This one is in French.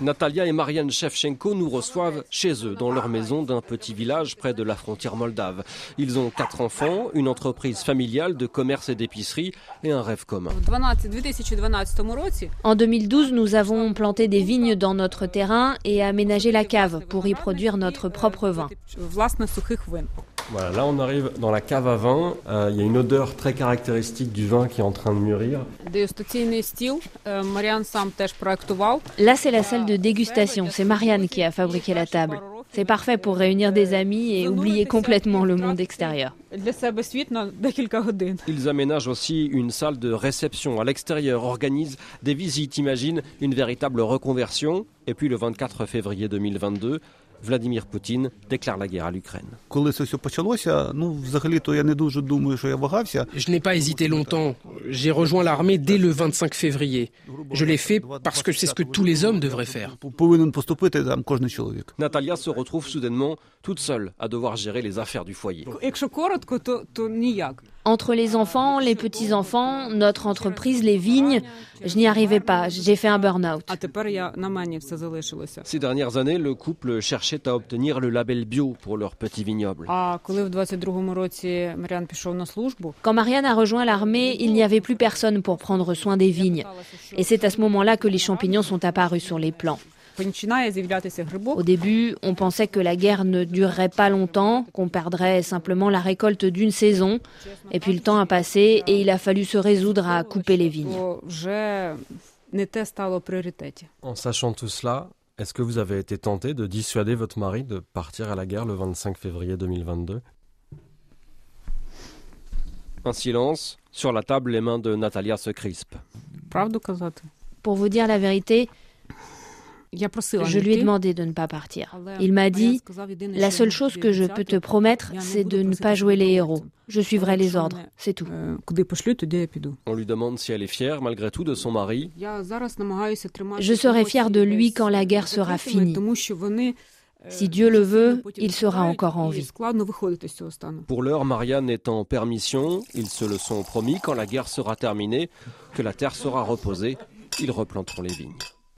Natalia et Marianne Shevchenko nous reçoivent chez eux, dans leur maison d'un petit village près de la frontière moldave. Ils ont quatre enfants, une entreprise familiale de commerce et d'épicerie et un rêve commun. En 2012, nous avons planté des vignes dans notre terrain et aménagé la cave pour y produire notre propre vin. Voilà, là on arrive dans la cave à vin. Euh, il y a une odeur très caractéristique du vin qui est en train de mûrir. Là, c'est la salle de dégustation. C'est Marianne qui a fabriqué la table. C'est parfait pour réunir des amis et oublier complètement le monde extérieur. Ils aménagent aussi une salle de réception à l'extérieur, organisent des visites, imaginent une véritable reconversion. Et puis le 24 février 2022, Vladimir Poutine déclare la guerre à l'Ukraine. Je n'ai pas hésité longtemps. J'ai rejoint l'armée dès le 25 février. Je l'ai fait parce que c'est ce que tous les hommes devraient faire. Natalia se retrouve soudainement toute seule à devoir gérer les affaires du foyer. Entre les enfants, les petits-enfants, notre entreprise, les vignes, je n'y arrivais pas. J'ai fait un burn-out. Ces dernières années, le couple cherchait à obtenir le label bio pour leur petit vignoble. Quand Marianne a rejoint l'armée, il n'y avait plus personne pour prendre soin des vignes. Et c'est à ce moment-là que les champignons sont apparus sur les plants. Au début, on pensait que la guerre ne durerait pas longtemps, qu'on perdrait simplement la récolte d'une saison. Et puis le temps a passé et il a fallu se résoudre à couper les vignes. En sachant tout cela, est-ce que vous avez été tenté de dissuader votre mari de partir à la guerre le 25 février 2022 Un silence. Sur la table, les mains de Natalia se crispent. Pour vous dire la vérité, je lui ai demandé de ne pas partir. Il m'a dit, la seule chose que je peux te promettre, c'est de ne pas jouer les héros. Je suivrai les ordres, c'est tout. On lui demande si elle est fière malgré tout de son mari. Je serai fière de lui quand la guerre sera finie. Si Dieu le veut, il sera encore en vie. Pour l'heure, Marianne est en permission. Ils se le sont promis quand la guerre sera terminée, que la terre sera reposée. Ils replanteront les vignes.